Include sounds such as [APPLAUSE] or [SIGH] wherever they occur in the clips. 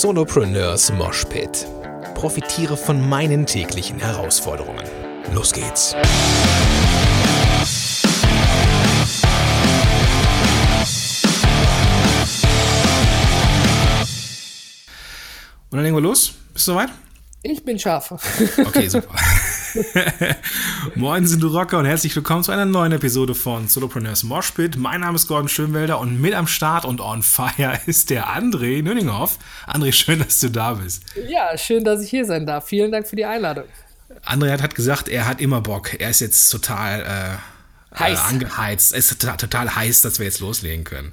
Solopreneurs Moshpit. Profitiere von meinen täglichen Herausforderungen. Los geht's. Und dann legen wir los. Bist du soweit? Ich bin scharf. Okay, super. [LAUGHS] [LAUGHS] Moin, sind du Rocker und herzlich willkommen zu einer neuen Episode von Solopreneurs Moshpit. Mein Name ist Gordon Schönwelder und mit am Start und on fire [LAUGHS] ist der André Nöninghoff. André, schön, dass du da bist. Ja, schön, dass ich hier sein darf. Vielen Dank für die Einladung. André hat, gesagt, er hat immer Bock. Er ist jetzt total äh, heiß. Äh, angeheizt. Es ist total, total heiß, dass wir jetzt loslegen können.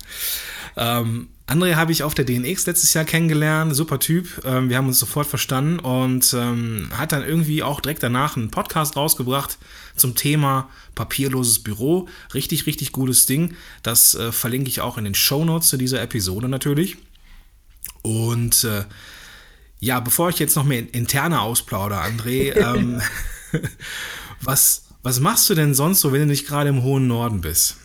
Ähm, André habe ich auf der DNX letztes Jahr kennengelernt, super Typ. Ähm, wir haben uns sofort verstanden und ähm, hat dann irgendwie auch direkt danach einen Podcast rausgebracht zum Thema papierloses Büro. Richtig, richtig gutes Ding. Das äh, verlinke ich auch in den Show Notes zu dieser Episode natürlich. Und äh, ja, bevor ich jetzt noch mehr interne ausplaudere, André, ähm, [LAUGHS] [LAUGHS] was, was machst du denn sonst so, wenn du nicht gerade im hohen Norden bist?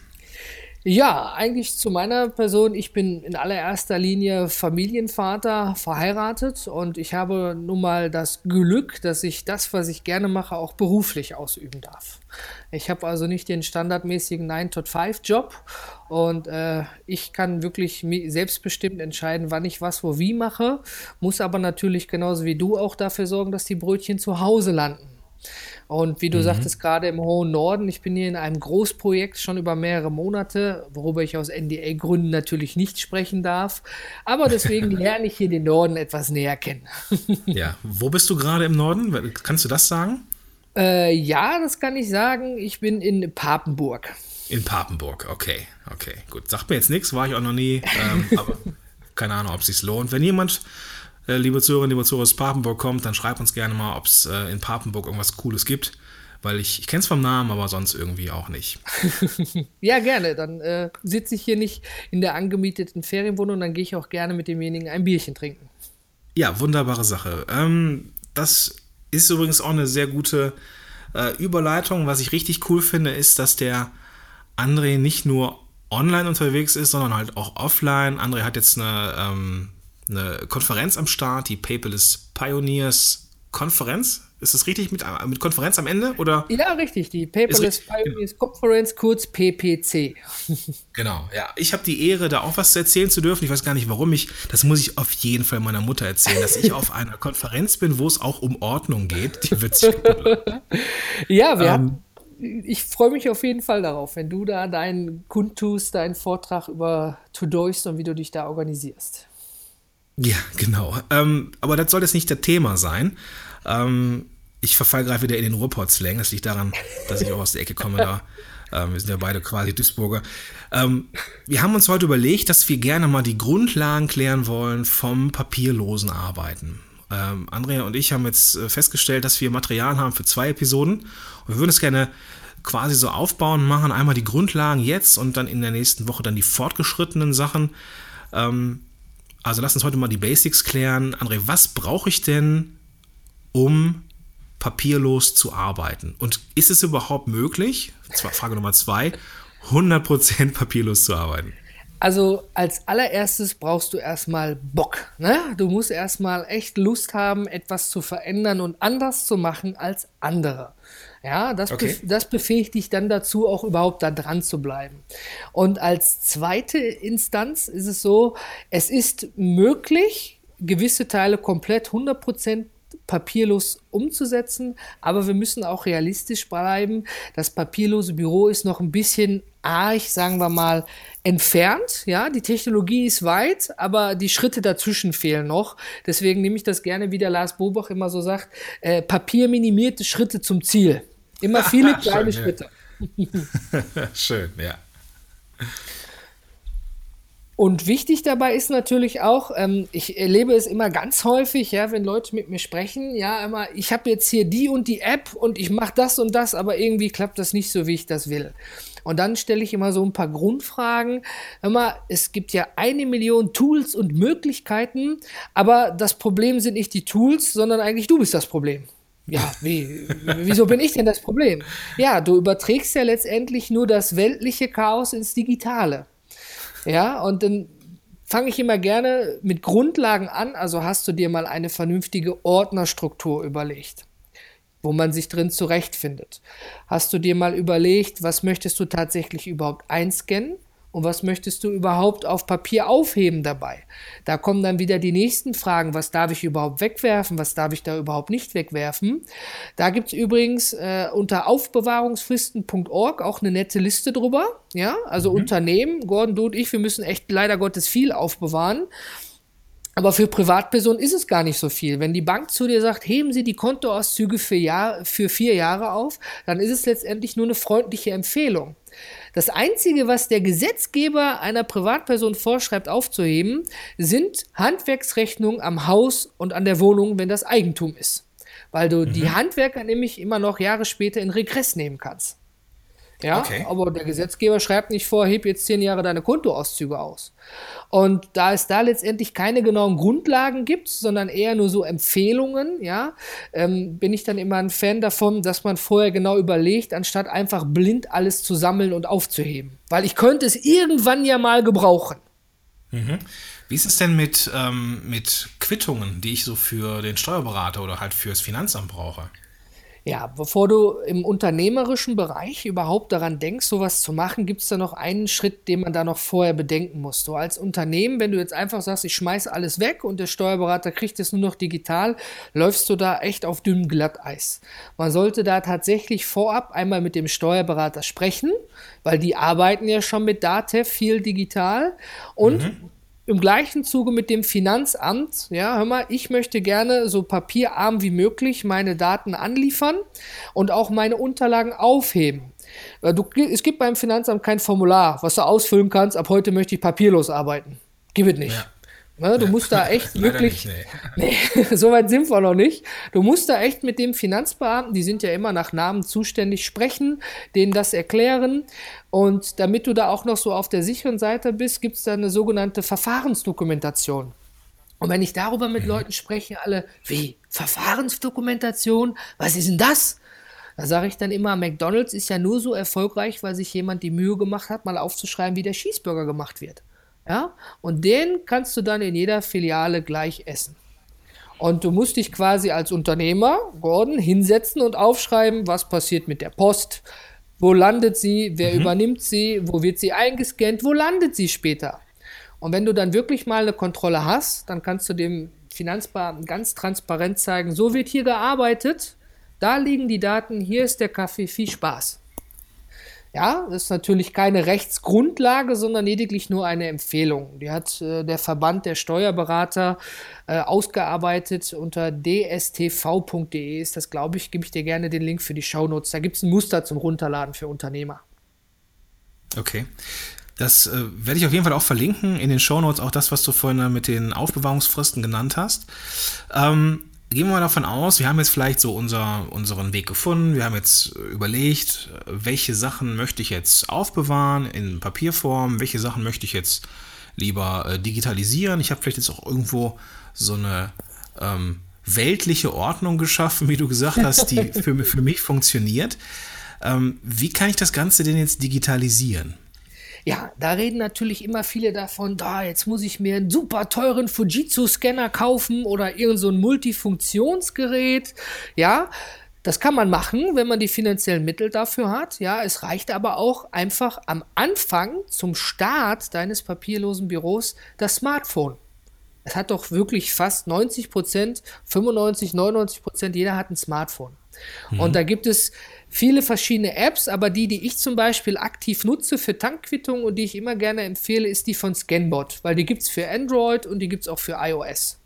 Ja, eigentlich zu meiner Person. Ich bin in allererster Linie Familienvater, verheiratet und ich habe nun mal das Glück, dass ich das, was ich gerne mache, auch beruflich ausüben darf. Ich habe also nicht den standardmäßigen 9-to-5-Job und äh, ich kann wirklich selbstbestimmt entscheiden, wann ich was wo wie mache, muss aber natürlich genauso wie du auch dafür sorgen, dass die Brötchen zu Hause landen. Und wie du mhm. sagtest, gerade im hohen Norden, ich bin hier in einem Großprojekt schon über mehrere Monate, worüber ich aus NDA-Gründen natürlich nicht sprechen darf. Aber deswegen [LAUGHS] lerne ich hier den Norden etwas näher kennen. [LAUGHS] ja, wo bist du gerade im Norden? Kannst du das sagen? Äh, ja, das kann ich sagen. Ich bin in Papenburg. In Papenburg, okay, okay, gut. Sagt mir jetzt nichts, war ich auch noch nie. Ähm, [LAUGHS] aber keine Ahnung, ob es sich lohnt. Wenn jemand äh, liebe Zuhörerinnen, liebe Zuhörer aus Papenburg kommt, dann schreibt uns gerne mal, ob es äh, in Papenburg irgendwas Cooles gibt. Weil ich, ich kenne es vom Namen, aber sonst irgendwie auch nicht. [LAUGHS] ja, gerne. Dann äh, sitze ich hier nicht in der angemieteten Ferienwohnung, dann gehe ich auch gerne mit demjenigen ein Bierchen trinken. Ja, wunderbare Sache. Ähm, das ist übrigens auch eine sehr gute äh, Überleitung. Was ich richtig cool finde, ist, dass der André nicht nur online unterwegs ist, sondern halt auch offline. André hat jetzt eine ähm, eine Konferenz am Start, die Paperless Pioneers Konferenz. Ist das richtig mit, mit Konferenz am Ende? Oder? Ja, richtig, die Paperless Pioneers Conference, kurz PPC. [LAUGHS] Genau, ja. Ich habe die Ehre, da auch was zu erzählen zu dürfen. Ich weiß gar nicht, warum ich, das muss ich auf jeden Fall meiner Mutter erzählen, dass ich auf einer Konferenz bin, wo es auch um Ordnung geht. Die wird sich [LAUGHS] Ja, wir ähm, haben ich freue mich auf jeden Fall darauf, wenn du da deinen kundtust, deinen Vortrag über To-Doist und wie du dich da organisierst. Ja, genau. Ähm, aber das soll jetzt nicht das Thema sein. Ähm, ich verfall gerade wieder in den Ruhrpott-Slang. Das liegt daran, dass ich auch aus der Ecke komme da. Ähm, wir sind ja beide quasi Duisburger. Ähm, wir haben uns heute überlegt, dass wir gerne mal die Grundlagen klären wollen vom papierlosen Arbeiten. Ähm, Andrea und ich haben jetzt äh, festgestellt, dass wir Material haben für zwei Episoden. Und wir würden es gerne quasi so aufbauen, machen einmal die Grundlagen jetzt und dann in der nächsten Woche dann die fortgeschrittenen Sachen. Ähm, also lass uns heute mal die Basics klären. André, was brauche ich denn, um papierlos zu arbeiten? Und ist es überhaupt möglich, Frage Nummer zwei, 100% papierlos zu arbeiten? Also als allererstes brauchst du erstmal Bock. Ne? Du musst erstmal echt Lust haben, etwas zu verändern und anders zu machen als andere. Ja, das, okay. be das befähigt dich dann dazu, auch überhaupt da dran zu bleiben. Und als zweite Instanz ist es so, es ist möglich, gewisse Teile komplett 100% papierlos umzusetzen, aber wir müssen auch realistisch bleiben. Das papierlose Büro ist noch ein bisschen arg, sagen wir mal, entfernt. Ja, die Technologie ist weit, aber die Schritte dazwischen fehlen noch. Deswegen nehme ich das gerne, wie der Lars Bobach immer so sagt, äh, papierminimierte Schritte zum Ziel. Immer [LAUGHS] viele kleine Schön, Schritte. Ja. [LAUGHS] Schön, ja. Und wichtig dabei ist natürlich auch, ähm, ich erlebe es immer ganz häufig, ja, wenn Leute mit mir sprechen, ja, immer, ich habe jetzt hier die und die App und ich mache das und das, aber irgendwie klappt das nicht so, wie ich das will. Und dann stelle ich immer so ein paar Grundfragen. Immer, es gibt ja eine Million Tools und Möglichkeiten, aber das Problem sind nicht die Tools, sondern eigentlich du bist das Problem. Ja, wie, wieso bin ich denn das Problem? Ja, du überträgst ja letztendlich nur das weltliche Chaos ins Digitale. Ja, und dann fange ich immer gerne mit Grundlagen an. Also hast du dir mal eine vernünftige Ordnerstruktur überlegt, wo man sich drin zurechtfindet. Hast du dir mal überlegt, was möchtest du tatsächlich überhaupt einscannen? Und was möchtest du überhaupt auf Papier aufheben dabei? Da kommen dann wieder die nächsten Fragen. Was darf ich überhaupt wegwerfen? Was darf ich da überhaupt nicht wegwerfen? Da gibt es übrigens äh, unter aufbewahrungsfristen.org auch eine nette Liste drüber. Ja, also mhm. Unternehmen, Gordon, du und ich, wir müssen echt leider Gottes viel aufbewahren. Aber für Privatpersonen ist es gar nicht so viel. Wenn die Bank zu dir sagt, heben Sie die Kontoauszüge für, Jahr, für vier Jahre auf, dann ist es letztendlich nur eine freundliche Empfehlung. Das Einzige, was der Gesetzgeber einer Privatperson vorschreibt aufzuheben, sind Handwerksrechnungen am Haus und an der Wohnung, wenn das Eigentum ist. Weil du mhm. die Handwerker nämlich immer noch Jahre später in Regress nehmen kannst. Ja, okay. aber der Gesetzgeber schreibt nicht vor, heb jetzt zehn Jahre deine Kontoauszüge aus. Und da es da letztendlich keine genauen Grundlagen gibt, sondern eher nur so Empfehlungen, ja, ähm, bin ich dann immer ein Fan davon, dass man vorher genau überlegt, anstatt einfach blind alles zu sammeln und aufzuheben. Weil ich könnte es irgendwann ja mal gebrauchen. Mhm. Wie ist es denn mit, ähm, mit Quittungen, die ich so für den Steuerberater oder halt fürs Finanzamt brauche? Ja, bevor du im unternehmerischen Bereich überhaupt daran denkst, sowas zu machen, gibt es da noch einen Schritt, den man da noch vorher bedenken muss. Du als Unternehmen, wenn du jetzt einfach sagst, ich schmeiße alles weg und der Steuerberater kriegt es nur noch digital, läufst du da echt auf dünnem Glatteis. Man sollte da tatsächlich vorab einmal mit dem Steuerberater sprechen, weil die arbeiten ja schon mit DATEV viel digital und mhm im gleichen Zuge mit dem Finanzamt, ja, hör mal, ich möchte gerne so papierarm wie möglich meine Daten anliefern und auch meine Unterlagen aufheben. Äh, du, es gibt beim Finanzamt kein Formular, was du ausfüllen kannst, ab heute möchte ich papierlos arbeiten. Gib es nicht. Ja. Ne, du musst da [LAUGHS] echt wirklich. Nicht, nee. nee, [LAUGHS] so weit sind wir noch nicht. Du musst da echt mit dem Finanzbeamten, die sind ja immer nach Namen zuständig, sprechen, denen das erklären. Und damit du da auch noch so auf der sicheren Seite bist, gibt es da eine sogenannte Verfahrensdokumentation. Und wenn ich darüber mit mhm. Leuten spreche, alle, wie? Verfahrensdokumentation? Was ist denn das? Da sage ich dann immer, McDonalds ist ja nur so erfolgreich, weil sich jemand die Mühe gemacht hat, mal aufzuschreiben, wie der Cheeseburger gemacht wird. Ja? Und den kannst du dann in jeder Filiale gleich essen. Und du musst dich quasi als Unternehmer, Gordon, hinsetzen und aufschreiben, was passiert mit der Post, wo landet sie, wer mhm. übernimmt sie, wo wird sie eingescannt, wo landet sie später. Und wenn du dann wirklich mal eine Kontrolle hast, dann kannst du dem Finanzbeamten ganz transparent zeigen, so wird hier gearbeitet, da liegen die Daten, hier ist der Kaffee, viel Spaß. Ja, das ist natürlich keine Rechtsgrundlage, sondern lediglich nur eine Empfehlung. Die hat äh, der Verband der Steuerberater äh, ausgearbeitet unter dstv.de. Ist das, glaube ich, gebe ich dir gerne den Link für die Shownotes. Da gibt es ein Muster zum Runterladen für Unternehmer. Okay. Das äh, werde ich auf jeden Fall auch verlinken in den Shownotes, auch das, was du vorhin mit den Aufbewahrungsfristen genannt hast. Ähm, gehen wir mal davon aus, wir haben jetzt vielleicht so unser, unseren Weg gefunden, wir haben jetzt überlegt, welche Sachen möchte ich jetzt aufbewahren in Papierform, welche Sachen möchte ich jetzt lieber äh, digitalisieren. Ich habe vielleicht jetzt auch irgendwo so eine ähm, weltliche Ordnung geschaffen, wie du gesagt hast, die [LAUGHS] für, für mich funktioniert. Ähm, wie kann ich das Ganze denn jetzt digitalisieren? Ja, da reden natürlich immer viele davon, da, jetzt muss ich mir einen super teuren Fujitsu-Scanner kaufen oder irgend so ein Multifunktionsgerät. Ja, das kann man machen, wenn man die finanziellen Mittel dafür hat. Ja, es reicht aber auch einfach am Anfang zum Start deines papierlosen Büros das Smartphone. Es hat doch wirklich fast 90 Prozent, 95, 99 Prozent, jeder hat ein Smartphone. Mhm. Und da gibt es viele verschiedene Apps, aber die, die ich zum Beispiel aktiv nutze für Tankquittungen und die ich immer gerne empfehle, ist die von Scanbot, weil die gibt es für Android und die gibt es auch für iOS.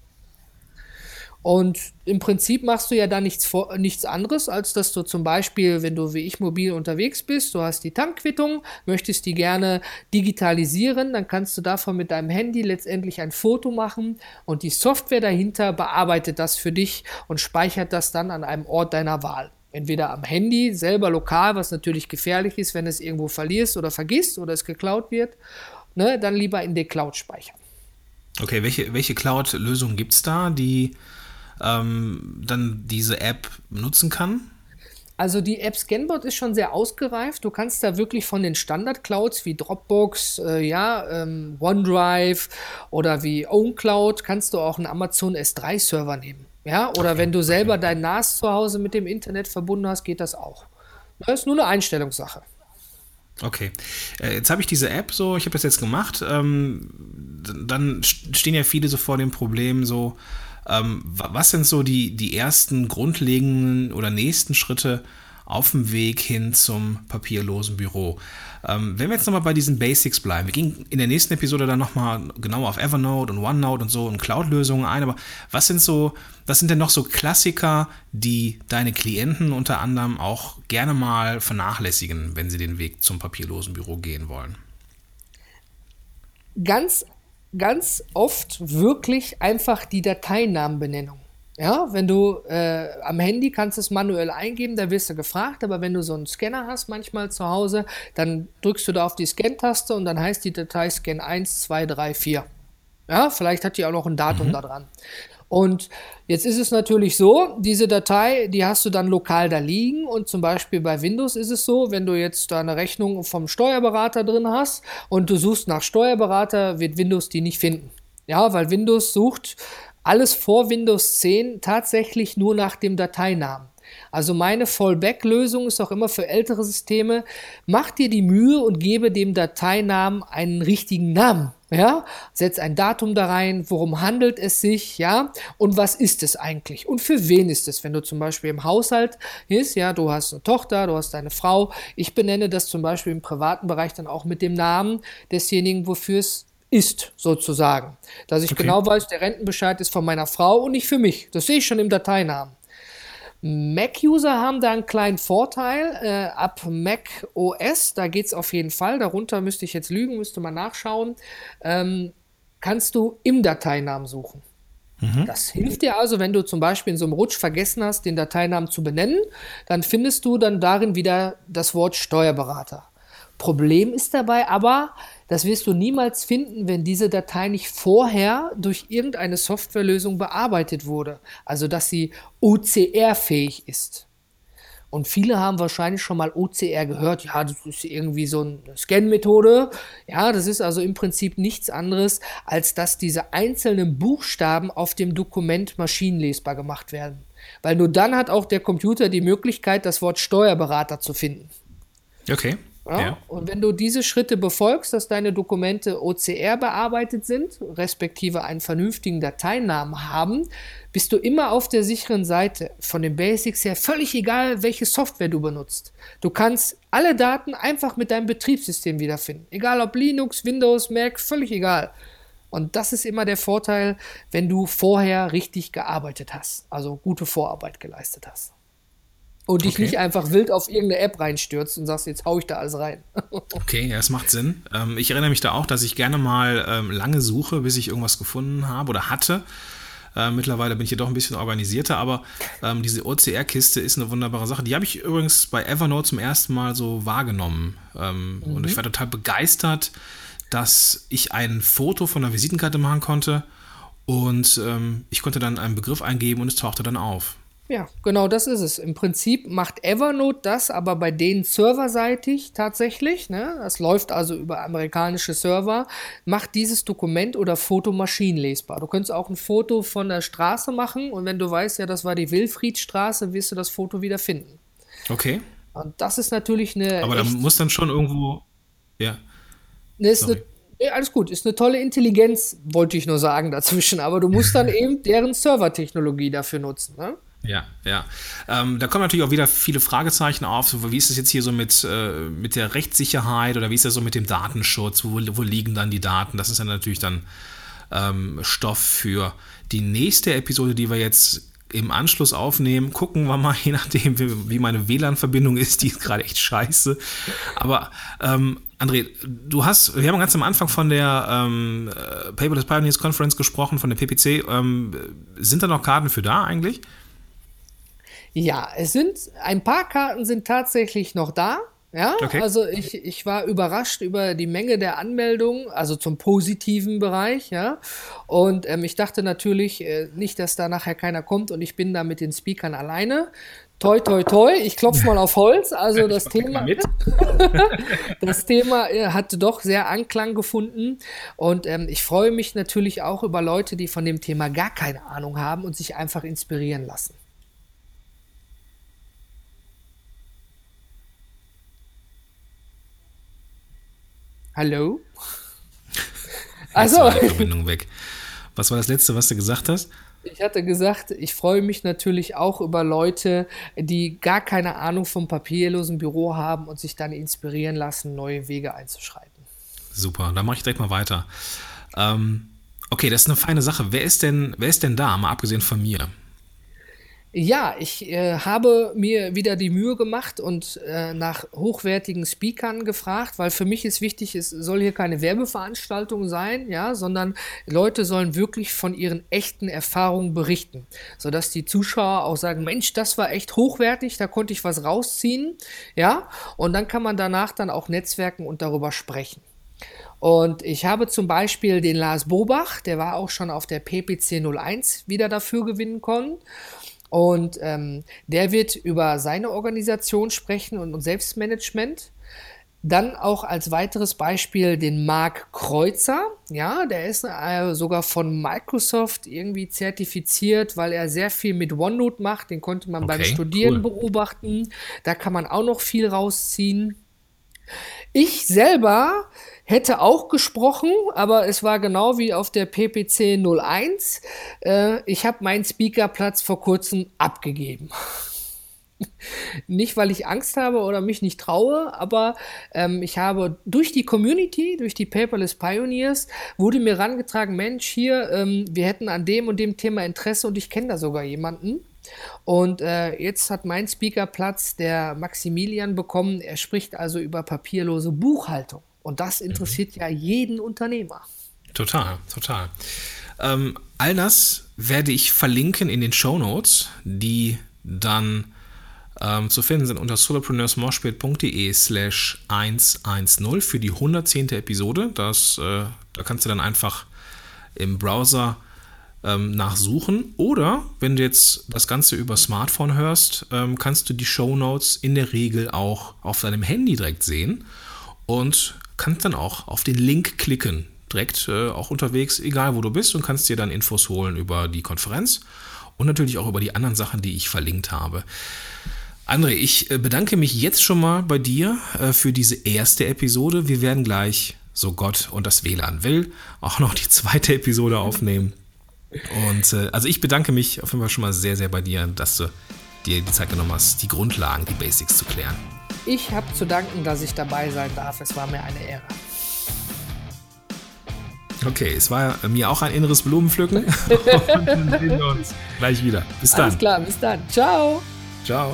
Und im Prinzip machst du ja da nichts, nichts anderes, als dass du zum Beispiel, wenn du wie ich mobil unterwegs bist, du hast die Tankquittung, möchtest die gerne digitalisieren, dann kannst du davon mit deinem Handy letztendlich ein Foto machen und die Software dahinter bearbeitet das für dich und speichert das dann an einem Ort deiner Wahl. Entweder am Handy, selber lokal, was natürlich gefährlich ist, wenn es irgendwo verlierst oder vergisst oder es geklaut wird, ne, dann lieber in der Cloud speichern. Okay, welche, welche Cloud-Lösung gibt es da, die ähm, dann diese App nutzen kann? Also die App Scanbot ist schon sehr ausgereift. Du kannst da wirklich von den Standard-Clouds wie Dropbox, äh, ja, ähm, OneDrive oder wie OwnCloud kannst du auch einen Amazon S3-Server nehmen. Ja, oder okay. wenn du selber dein NAS zu Hause mit dem Internet verbunden hast, geht das auch. Das ist nur eine Einstellungssache. Okay. Äh, jetzt habe ich diese App so, ich habe das jetzt gemacht. Ähm, dann stehen ja viele so vor dem Problem so, ähm, was sind so die, die ersten grundlegenden oder nächsten Schritte auf dem Weg hin zum papierlosen Büro? Ähm, wenn wir jetzt nochmal bei diesen Basics bleiben, wir gehen in der nächsten Episode dann nochmal genauer auf Evernote und OneNote und so und Cloud-Lösungen ein, aber was sind so, was sind denn noch so Klassiker, die deine Klienten unter anderem auch gerne mal vernachlässigen, wenn sie den Weg zum papierlosen Büro gehen wollen? Ganz ganz oft wirklich einfach die Dateinamenbenennung. Ja, wenn du äh, am Handy kannst es manuell eingeben, da wirst du gefragt, aber wenn du so einen Scanner hast, manchmal zu Hause, dann drückst du da auf die Scan-Taste und dann heißt die Datei Scan 1, 2, 3, 4. Ja, vielleicht hat die auch noch ein Datum mhm. da dran. Und jetzt ist es natürlich so, diese Datei, die hast du dann lokal da liegen und zum Beispiel bei Windows ist es so, wenn du jetzt da eine Rechnung vom Steuerberater drin hast und du suchst nach Steuerberater, wird Windows die nicht finden. Ja, weil Windows sucht alles vor Windows 10 tatsächlich nur nach dem Dateinamen. Also meine Fallback-Lösung ist auch immer für ältere Systeme, mach dir die Mühe und gebe dem Dateinamen einen richtigen Namen. Ja, setz ein Datum da rein, worum handelt es sich, ja, und was ist es eigentlich? Und für wen ist es, wenn du zum Beispiel im Haushalt ist, ja, du hast eine Tochter, du hast eine Frau, ich benenne das zum Beispiel im privaten Bereich dann auch mit dem Namen desjenigen, wofür es ist, sozusagen. Dass ich okay. genau weiß, der Rentenbescheid ist von meiner Frau und nicht für mich. Das sehe ich schon im Dateinamen. Mac-User haben da einen kleinen Vorteil. Äh, ab Mac OS, da geht es auf jeden Fall. Darunter müsste ich jetzt lügen, müsste man nachschauen. Ähm, kannst du im Dateinamen suchen. Mhm. Das hilft dir also, wenn du zum Beispiel in so einem Rutsch vergessen hast, den Dateinamen zu benennen, dann findest du dann darin wieder das Wort Steuerberater. Problem ist dabei aber, das wirst du niemals finden, wenn diese Datei nicht vorher durch irgendeine Softwarelösung bearbeitet wurde. Also, dass sie OCR-fähig ist. Und viele haben wahrscheinlich schon mal OCR gehört. Ja, das ist irgendwie so eine Scan-Methode. Ja, das ist also im Prinzip nichts anderes, als dass diese einzelnen Buchstaben auf dem Dokument maschinenlesbar gemacht werden. Weil nur dann hat auch der Computer die Möglichkeit, das Wort Steuerberater zu finden. Okay. Ja? Ja. Und wenn du diese Schritte befolgst, dass deine Dokumente OCR bearbeitet sind, respektive einen vernünftigen Dateinamen haben, bist du immer auf der sicheren Seite. Von den Basics her völlig egal, welche Software du benutzt. Du kannst alle Daten einfach mit deinem Betriebssystem wiederfinden. Egal ob Linux, Windows, Mac, völlig egal. Und das ist immer der Vorteil, wenn du vorher richtig gearbeitet hast, also gute Vorarbeit geleistet hast. Und dich okay. nicht einfach wild auf irgendeine App reinstürzt und sagst, jetzt hau ich da alles rein. [LAUGHS] okay, ja, es macht Sinn. Ähm, ich erinnere mich da auch, dass ich gerne mal ähm, lange suche, bis ich irgendwas gefunden habe oder hatte. Äh, mittlerweile bin ich hier doch ein bisschen organisierter, aber ähm, diese OCR-Kiste ist eine wunderbare Sache. Die habe ich übrigens bei Evernote zum ersten Mal so wahrgenommen. Mhm. Und ich war total begeistert, dass ich ein Foto von einer Visitenkarte machen konnte und ähm, ich konnte dann einen Begriff eingeben und es tauchte dann auf. Ja, genau das ist es. Im Prinzip macht Evernote das, aber bei denen serverseitig tatsächlich, ne? das läuft also über amerikanische Server, macht dieses Dokument oder Foto maschinenlesbar. Du könntest auch ein Foto von der Straße machen und wenn du weißt, ja, das war die Wilfriedstraße, wirst du das Foto wieder finden. Okay. Und das ist natürlich eine. Aber da muss dann schon irgendwo. Ja. Ne, ist eine, ja, alles gut, ist eine tolle Intelligenz, wollte ich nur sagen dazwischen, aber du musst dann [LAUGHS] eben deren Servertechnologie dafür nutzen. Ne? Ja, ja. Ähm, da kommen natürlich auch wieder viele Fragezeichen auf. Wie ist es jetzt hier so mit, äh, mit der Rechtssicherheit oder wie ist das so mit dem Datenschutz? Wo, wo liegen dann die Daten? Das ist ja natürlich dann ähm, Stoff für die nächste Episode, die wir jetzt im Anschluss aufnehmen. Gucken wir mal, [LAUGHS] je nachdem, wie, wie meine WLAN-Verbindung ist. Die ist gerade echt scheiße. Aber ähm, André, du hast, wir haben ganz am Anfang von der ähm, äh, Paperless Pioneers Conference gesprochen, von der PPC. Ähm, sind da noch Karten für da eigentlich? Ja, es sind ein paar Karten sind tatsächlich noch da. Ja, okay. also ich, ich war überrascht über die Menge der Anmeldungen, also zum positiven Bereich, ja. Und ähm, ich dachte natürlich äh, nicht, dass da nachher keiner kommt und ich bin da mit den Speakern alleine. Toi, toi, toi, ich klopfe mal auf Holz. Also das Thema, [LAUGHS] das Thema äh, hatte doch sehr Anklang gefunden. Und ähm, ich freue mich natürlich auch über Leute, die von dem Thema gar keine Ahnung haben und sich einfach inspirieren lassen. Hallo? Also. Verbindung weg. Was war das letzte, was du gesagt hast? Ich hatte gesagt, ich freue mich natürlich auch über Leute, die gar keine Ahnung vom papierlosen Büro haben und sich dann inspirieren lassen, neue Wege einzuschreiten. Super, dann mache ich direkt mal weiter. Ähm, okay, das ist eine feine Sache. Wer ist denn, wer ist denn da, mal abgesehen von mir? Ja, ich äh, habe mir wieder die Mühe gemacht und äh, nach hochwertigen Speakern gefragt, weil für mich ist wichtig, es soll hier keine Werbeveranstaltung sein, ja, sondern Leute sollen wirklich von ihren echten Erfahrungen berichten, sodass die Zuschauer auch sagen, Mensch, das war echt hochwertig, da konnte ich was rausziehen, ja, und dann kann man danach dann auch netzwerken und darüber sprechen. Und ich habe zum Beispiel den Lars Bobach, der war auch schon auf der PPC 01 wieder dafür gewinnen können. Und ähm, der wird über seine Organisation sprechen und, und Selbstmanagement. Dann auch als weiteres Beispiel den Marc Kreuzer. Ja, der ist äh, sogar von Microsoft irgendwie zertifiziert, weil er sehr viel mit OneNote macht. Den konnte man okay, beim Studieren cool. beobachten. Da kann man auch noch viel rausziehen. Ich selber hätte auch gesprochen, aber es war genau wie auf der PPC 01. Äh, ich habe meinen Speakerplatz vor kurzem abgegeben. [LAUGHS] nicht, weil ich Angst habe oder mich nicht traue, aber ähm, ich habe durch die Community, durch die Paperless Pioneers, wurde mir rangetragen, Mensch, hier, ähm, wir hätten an dem und dem Thema Interesse und ich kenne da sogar jemanden. Und äh, jetzt hat mein Speakerplatz der Maximilian bekommen. Er spricht also über papierlose Buchhaltung. Und das interessiert mhm. ja jeden Unternehmer. Total, total. Ähm, all das werde ich verlinken in den Show Notes, die dann ähm, zu finden sind unter solopreneursmoshpit.de slash 110 für die 110. Episode. Das, äh, da kannst du dann einfach im Browser ähm, nachsuchen. Oder wenn du jetzt das Ganze über Smartphone hörst, ähm, kannst du die Show Notes in der Regel auch auf deinem Handy direkt sehen und kannst dann auch auf den Link klicken, direkt äh, auch unterwegs, egal wo du bist, und kannst dir dann Infos holen über die Konferenz und natürlich auch über die anderen Sachen, die ich verlinkt habe. André, ich äh, bedanke mich jetzt schon mal bei dir äh, für diese erste Episode. Wir werden gleich, so Gott und das WLAN will, auch noch die zweite Episode aufnehmen. Und äh, also ich bedanke mich auf jeden Fall schon mal sehr, sehr bei dir, dass du dir die Zeit genommen hast, die Grundlagen, die Basics zu klären. Ich habe zu danken, dass ich dabei sein darf. Es war mir eine Ehre. Okay, es war mir auch ein inneres Blumenpflücken. [LAUGHS] Und dann sehen wir uns gleich wieder. Bis dann. Alles klar, bis dann. Ciao. Ciao.